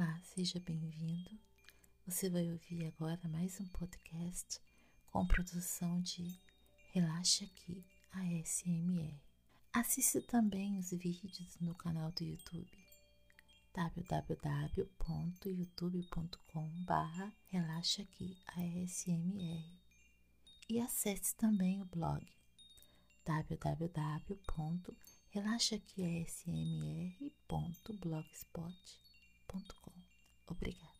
Olá, seja bem-vindo. Você vai ouvir agora mais um podcast com produção de Relaxa Aqui ASMR. Assista também os vídeos no canal do YouTube www.youtube.com.br Relaxa Aqui ASMR e acesse também o blog www.relaxaquiasmr.blogspot.com Obrigada.